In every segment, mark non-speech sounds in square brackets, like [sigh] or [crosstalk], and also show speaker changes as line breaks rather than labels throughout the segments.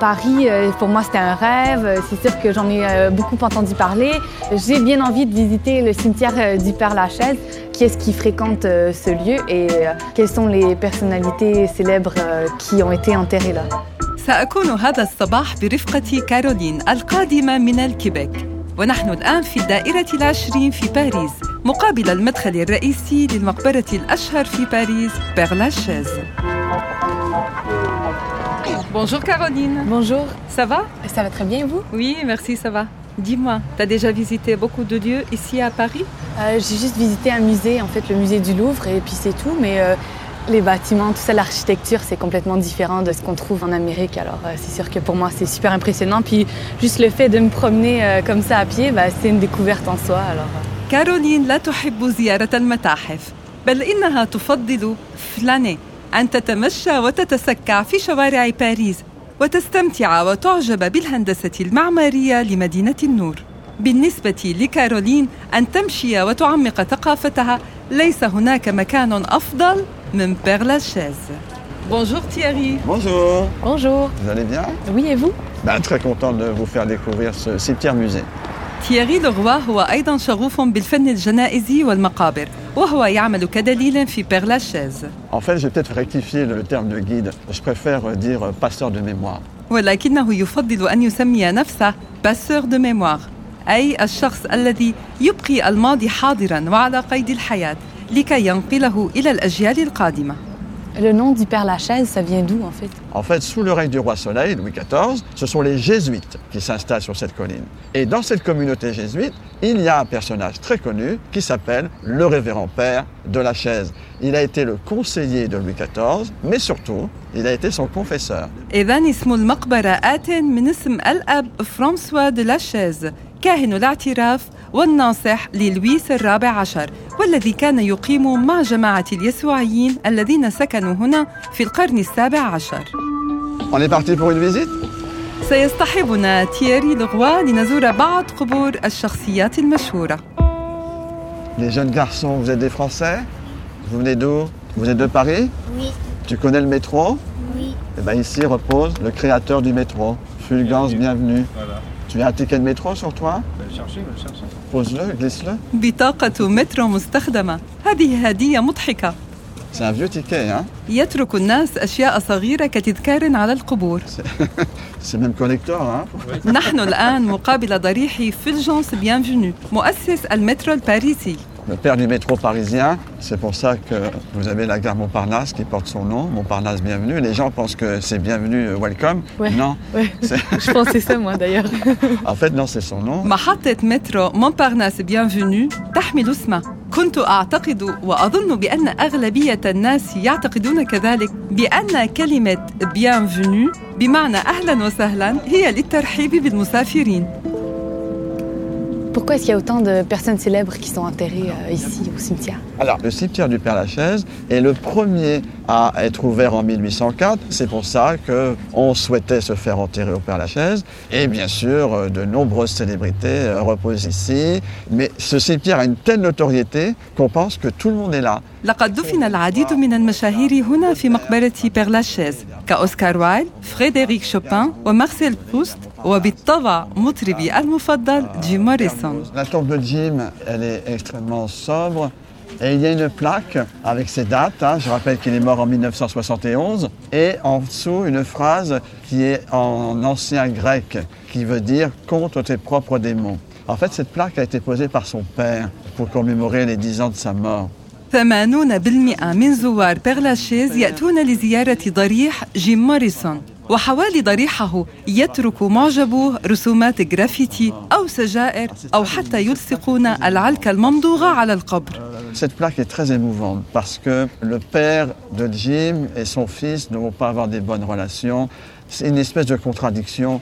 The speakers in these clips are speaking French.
Paris, euh, pour moi, c'était un rêve. C'est sûr que j'en ai euh, beaucoup entendu parler. J'ai bien envie de visiter le cimetière euh, du Père-Lachaise. Qui est-ce qui fréquente euh, ce lieu et euh, quelles sont les personnalités célèbres euh, qui ont été enterrées là?
سأكون هذا الصباح برفقة كارولين القادمة من الكيبيك ونحن الآن في الدائرة العشرين في باريس مقابل المدخل الرئيسي للمقبرة الأشهر في باريس بير لاشيز Bonjour Caroline,
Bonjour,
ça va
ça va très bien vous?
Oui, merci, ça va. Dis-moi, t'as déjà visité beaucoup de lieux ici à Paris
Euh, j'ai juste visité un musée, en fait le musée du Louvre, et puis c'est tout. Mais euh, les bâtiments, tout ça, l'architecture, c'est complètement différent de ce qu'on trouve en Amérique. Alors euh, c'est sûr que pour moi, c'est super impressionnant. Puis juste le fait de me promener euh, comme ça à pied, bah, c'est une découverte en soi. Alors, euh,
كارولين لا تحب زيارة المتاحف بل إنها تفضل فلاني أن تتمشى وتتسكع في شوارع باريس وتستمتع وتعجب بالهندسة المعمارية لمدينة النور بالنسبة لكارولين أن تمشي وتعمق ثقافتها ليس هناك مكان أفضل من بير لاشيز Bonjour Thierry.
Bonjour.
Bonjour.
Vous allez bien
Oui, et vous?
Ben, Très content de vous faire découvrir ce cimetière musée.
تييري لغوا هو أيضا شغوف بالفن الجنائزي والمقابر وهو يعمل كدليل في بير لاشيز
En fait, je vais peut-être rectifier le terme de guide. Je préfère dire passeur de mémoire.
ولكنه يفضل أن يسمي نفسه باسور دو ميموار أي الشخص الذي يبقي الماضي حاضرا وعلى قيد الحياة لكي ينقله إلى الأجيال القادمة
Le nom du Père Lachaise, ça vient d'où en fait?
En fait, sous le règne du roi Soleil, Louis XIV, ce sont les jésuites qui s'installent sur cette colline. Et dans cette communauté jésuite, il y a un personnage très connu qui s'appelle le révérend père de la chaise. Il a été le conseiller de Louis XIV, mais surtout, il a été son confesseur.
إذا اسم المقبرة آت من اسم الأب فرانسوا دو لاشيز كاهن الاعتراف والناصح للويس الرابع عشر والذي كان يقيم مع جماعة اليسوعيين الذين سكنوا هنا في القرن السابع عشر
On est parti pour une visite
سيصطحبنا تييري لغوا لنزور بعض قبور الشخصيات المشهورة
Les jeunes garçons, vous êtes des Français Vous venez d'où Vous êtes de Paris
Oui,
Tu connais le métro
oui.
Eh bien ici repose le créateur du métro. Fulgence, bienvenue. Tu as un ticket de métro sur toi
بطاقة مترو مستخدمة. هذه هدية مضحكة.
C'est un vieux ticket, hein.
يترك الناس أشياء صغيرة كتذكار على القبور. [laughs]
C'est même collector, hein.
نحن الآن مقابل ضريح فيلجونس بيانفينو مؤسس المترو الباريسي.
Le père du métro parisien, c'est pour ça que vous avez la gare Montparnasse qui porte son nom, Montparnasse bienvenue. Les gens pensent que c'est bienvenue, euh, welcome.
Ouais.
Non, [laughs] [laughs]
Ouais.
C'est-
Je pensais ça moi d'ailleurs. [laughs]
en fait non, c'est son nom.
محطة مترو مونبارناس بيانفينو تحمل اسمه كنت أعتقد وأظن بأن أغلبية الناس يعتقدون كذلك بأن كلمة بيانفينو بمعنى أهلا وسهلا هي للترحيب بالمسافرين
pourquoi est-ce qu'il y a autant de personnes célèbres qui sont enterrées euh, ici au cimetière?
Alors, le cimetière du Père Lachaise est le premier à être ouvert en 1804. C'est pour ça qu'on souhaitait se faire enterrer au Père Lachaise. Et bien sûr, euh, de nombreuses célébrités euh, reposent ici. Mais ce cimetière a une telle notoriété qu'on pense que tout le monde est là.
لقد دفن العديد من المشاهير هنا في مقبرة بيرلاشيز كأوسكار وايل، فريدريك شوبان ومارسيل بروست وبالطبع مطربي المفضل جيم موريسون
La tombe de Jim, elle est extrêmement sobre. Et il y a une plaque avec ses dates. hein. Je rappelle qu'il est mort en 1971. Et en dessous, une phrase qui est en ancien grec, qui veut dire contre tes propres démons. En fait, cette plaque a été posée par son père pour commémorer les 10 ans de sa mort.
80% من زوار بيرلاشيز يأتون لزيارة ضريح جيم موريسون وحوالي ضريحه يترك معجبوه رسومات جرافيتي أو سجائر أو حتى يلصقون العلكة الممضوغة على القبر
Cette plaque est très émouvante parce que le père de Jim et son fils ne vont pas avoir des bonnes relations. C'est une espèce de contradiction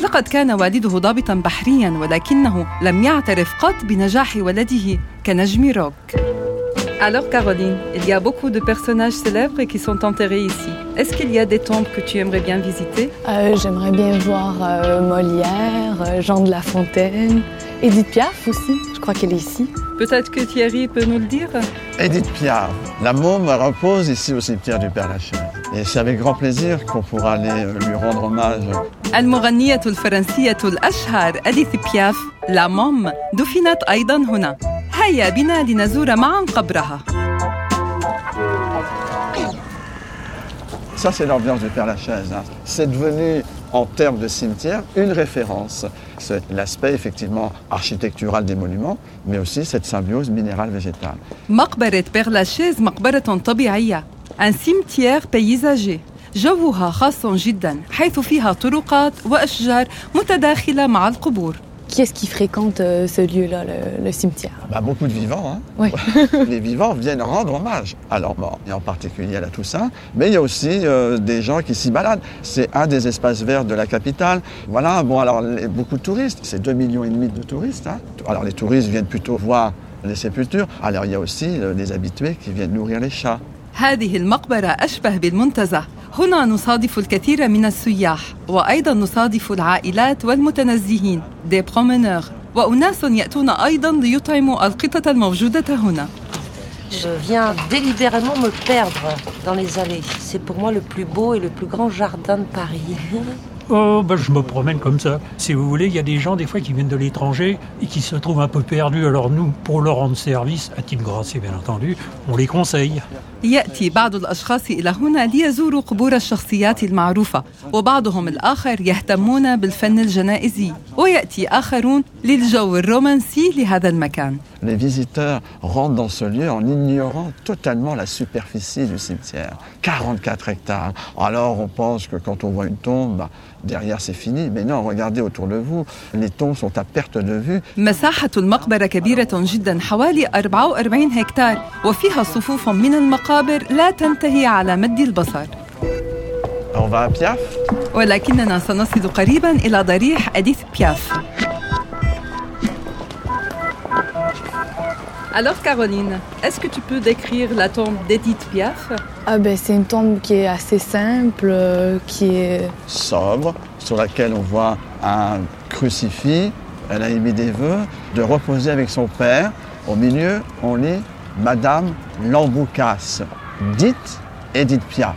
لقد كان والده ضابطا بحريا ولكنه لم يعترف قط بنجاح ولده كنجم روك Alors Caroline, il y a beaucoup de personnages célèbres qui sont enterrés ici. Est-ce qu'il y a des tombes que tu aimerais bien visiter
Euh, J'aimerais bien voir euh, Molière, euh, Jean de La Fontaine, Edith Piaf aussi, je crois qu'elle est ici.
Peut-être que Thierry peut nous le dire
Edith Piaf, la môme repose ici au cimetière du Père Lachaise. Et c'est avec grand plaisir qu'on pourra aller euh, lui rendre hommage.
المغنية الفرنسية الأشهر أديث بياف لا موم دفنت أيضا هنا هيا بنا لنزور معا قبرها
Ça, c'est l'ambiance du Père Lachaise. hein. C'est devenu, en termes de cimetière, une référence. C'est l'aspect, effectivement, architectural des monuments, mais aussi cette symbiose minérale-végétale.
مقبرة بيرلاشيز مقبرة طبيعية un cimetière paysagé جوها خاص جدا حيث فيها طرقات وأشجار متداخلة مع القبور
Qui est-ce qui fréquente euh, ce lieu-là, le, le cimetière
Bah, beaucoup de vivants. hein.
Oui. [laughs]
Les vivants viennent rendre hommage à leurs morts, et en particulier à la Toussaint. Mais il y a aussi euh, des gens qui s'y baladent. C'est un des espaces verts de la capitale. Voilà, bon, alors les- beaucoup de touristes. C'est 2,5 millions et demi de touristes. hein. Alors les touristes viennent plutôt voir les sépultures. Alors il y a aussi euh, les habitués qui viennent nourrir les chats.
هذه المقبرة أشبه بالمنتزه هنا نصادف الكثير من السياح وأيضا نصادف العائلات والمتنزهين دي برومينور وأناس يأتون أيضا ليطعموا القطط الموجودة هنا
Je viens délibérément me perdre dans les allées. C'est pour moi le plus beau et le plus grand jardin de Paris. [laughs]
Oh, ben, je me promène comme ça. Si vous voulez, il y a des gens, des fois, qui viennent de l'étranger et qui se trouvent un peu perdus. Alors, nous, pour leur rendre service, à titre gracieux, bien entendu, on les conseille.
يأتي بعض الأشخاص إلى هنا ليزوروا قبور الشخصيات المعروفة وبعضهم الآخر يهتمون بالفن الجنائزي ويأتي آخرون للجو الرومانسي لهذا المكان
Les visiteurs rentrent dans ce lieu en ignorant totalement la superficie du cimetière. 44 hectares. Alors on pense que quand on voit une tombe, bah, derrière c'est fini. Mais non, regardez autour de vous. Les tombes sont à perte de vue.
مساحة المقبرة كبيرة جدا حوالي 44 هكتار وفيها صفوف من المقابر لا تنتهي على مد البصر
On va à Piaf.
ولكننا سنصل قريبا إلى ضريح أديث بياف Alors Caroline, est-ce que tu peux décrire la tombe d'Edith Piaf
Ah ben c'est une tombe qui est assez simple, euh, qui est
sobre, sur laquelle on voit un crucifix. Elle a émis des vœux de reposer avec son père. Au milieu, on lit Madame Lamboucasse, dite Edith Piaf.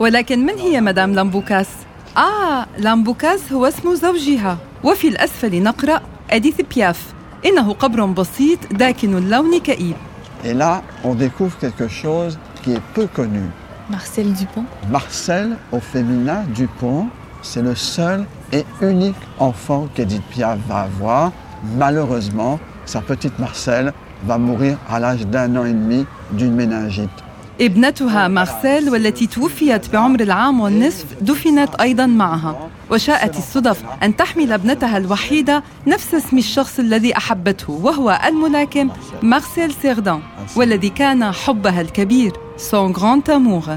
ولكن من هي مدام لامبوكاس؟ آه لامبوكاس هو اسم زوجها وفي الأسفل نقرأ أديث بياف إنه قبر بسيط داكن اللون كئيب
Et là, on découvre quelque chose qui est peu connu.
Marcel Dupont.
Marcel, au féminin, Dupont, c'est le seul et unique enfant qu'Edith Piaf va avoir. Malheureusement, sa petite Marcel va mourir à l'âge d'un an et demi d'une méningite.
ابنتها مارسيل والتي توفيت بعمر العام والنصف دفنت أيضا معها وشاءت الصدف أن تحمل ابنتها الوحيدة نفس اسم الشخص الذي أحبته وهو الملاكم مارسيل سيردان والذي كان حبها الكبير سون غران amour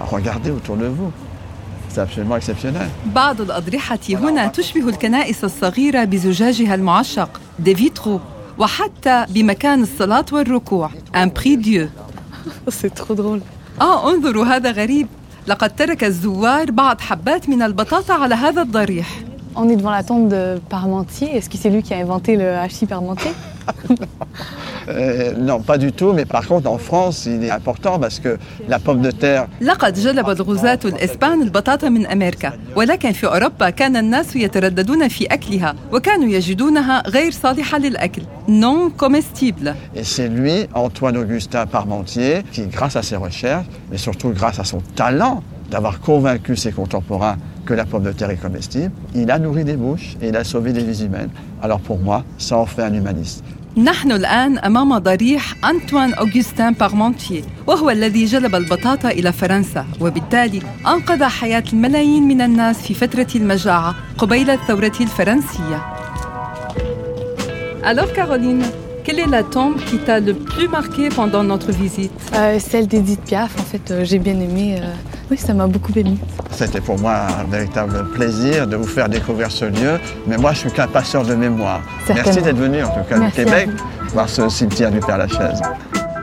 ah,
regardez autour de vous. Exceptionnel.
بعض الأضرحة هنا تشبه الكنائس الصغيرة بزجاجها المعشق دي فيترو وحتى بمكان الصلاة والركوع [laughs]
C'est trop drôle.
آه انظروا هذا غريب لقد ترك الزوار بعض حبات من البطاطا على هذا الضريح
On est devant la tombe de Parmentier. Est-ce que c'est lui qui a inventé le hachis Parmentier [laughs]
Euh, non, pas du tout, mais par contre, en France, il est important parce que la pomme de terre,
لقد جلب الغزاة الإسبان البطاطا من أمريكا ولكن في أوروبا كان الناس يترددون في أكلها وكانوا يجدونها غير صالحة للأكل non comestible
et c'est lui, Antoine-Augustin Parmentier, qui, grâce à ses recherches, mais surtout grâce à son talent d'avoir convaincu ses contemporains que la pomme de terre est comestible. Il a nourri des bouches et il a sauvé des vies humaines. Alors pour moi, ça en fait un humaniste.
نحن الآن أمام ضريح أنطوان أوغستان بارمونتيي وهو الذي جلب البطاطا إلى فرنسا وبالتالي أنقذ حياة الملايين من الناس في فترة المجاعة قبيل الثورة الفرنسية Alors Caroline, quelle est la tombe qui t'a le plus marqué pendant notre visite
Euh, celle d'Edith Piaf, en fait, euh, j'ai bien aimé. euh, oui, ça m'a beaucoup ému.
C'était pour moi un véritable plaisir de vous faire découvrir ce lieu. Mais moi, je suis qu'un passeur de mémoire. Merci
Certainement.
d'être venu, en tout cas,
Merci
du
à
Québec,
vous.
voir ce cimetière du Père-Lachaise.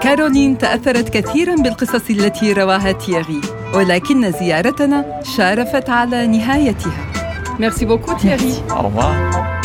كارولين تأثرت كثيرا بالقصص التي رواها تييغي ولكن زيارتنا شارفت على نهايتها Merci beaucoup Thierry.
Au revoir.